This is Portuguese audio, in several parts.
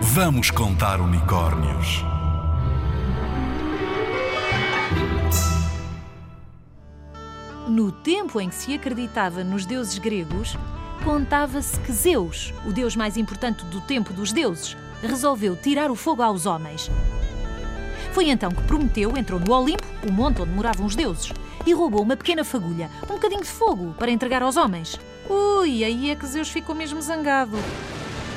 Vamos contar unicórnios. No tempo em que se acreditava nos deuses gregos, contava-se que Zeus, o deus mais importante do tempo dos deuses, resolveu tirar o fogo aos homens. Foi então que Prometeu entrou no Olimpo, o monte onde moravam os deuses, e roubou uma pequena fagulha, um bocadinho de fogo, para entregar aos homens. Ui, aí é que Zeus ficou mesmo zangado.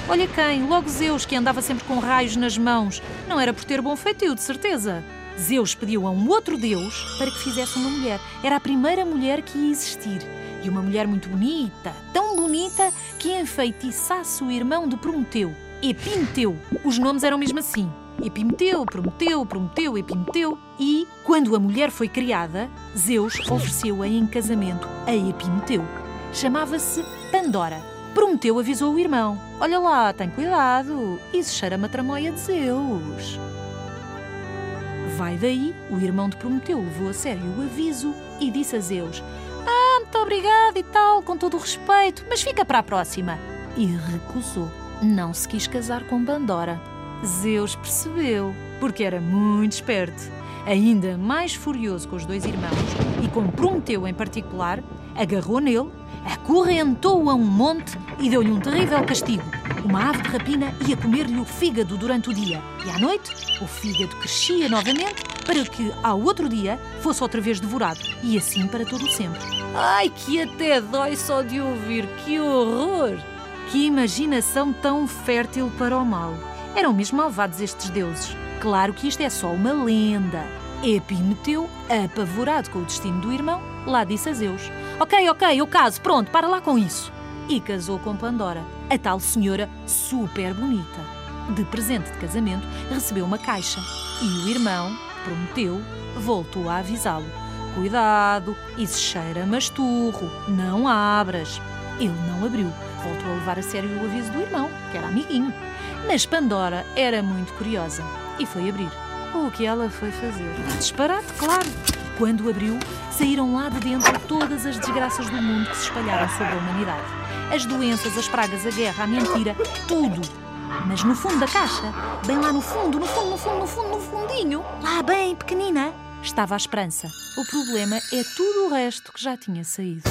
Olha quem, logo Zeus, que andava sempre com raios nas mãos. Não era por ter bom feitio, de certeza. Zeus pediu a um outro deus para que fizesse uma mulher. Era a primeira mulher que ia existir. E uma mulher muito bonita, tão bonita que enfeitiçasse o irmão de Prometeu, Epimeteu. Os nomes eram mesmo assim. Epimeteu, Prometeu, Prometeu, Epimeteu. E, quando a mulher foi criada, Zeus ofereceu-a em casamento a Epimeteu. Chamava-se Pandora. Prometeu avisou o irmão. Olha lá, tem cuidado. Isso cheira-me a tramóia de Zeus. Vai daí, o irmão de Prometeu levou a sério o aviso e disse a Zeus: Ah, muito obrigado e tal, com todo o respeito, mas fica para a próxima. E recusou. Não se quis casar com Pandora. Zeus percebeu, porque era muito esperto. Ainda mais furioso com os dois irmãos e com Prometeu em particular, agarrou nele, acorrentou-o a um monte e deu-lhe um terrível castigo. Uma ave de rapina ia comer-lhe o fígado durante o dia e à noite o fígado crescia novamente para que ao outro dia fosse outra vez devorado e assim para todo o sempre. Ai, que até dói só de ouvir, que horror! Que imaginação tão fértil para o mal. Eram mesmo malvados estes deuses. Claro que isto é só uma lenda. Epimeteu, apavorado com o destino do irmão, lá disse a Zeus: Ok, ok, eu caso, pronto, para lá com isso. E casou com Pandora, a tal senhora super bonita. De presente de casamento, recebeu uma caixa e o irmão, Prometeu, voltou a avisá-lo: Cuidado, isso cheira masturro, não abras. Ele não abriu, voltou a levar a sério o aviso do irmão, que era amiguinho. Mas Pandora era muito curiosa e foi abrir. O que ela foi fazer? Disparate, claro. Quando abriu, saíram lá de dentro todas as desgraças do mundo que se espalharam sobre a humanidade. As doenças, as pragas, a guerra, a mentira, tudo. Mas no fundo da caixa, bem lá no fundo, no fundo, no fundo, no fundo, no fundinho, lá bem pequenina, estava a esperança. O problema é tudo o resto que já tinha saído.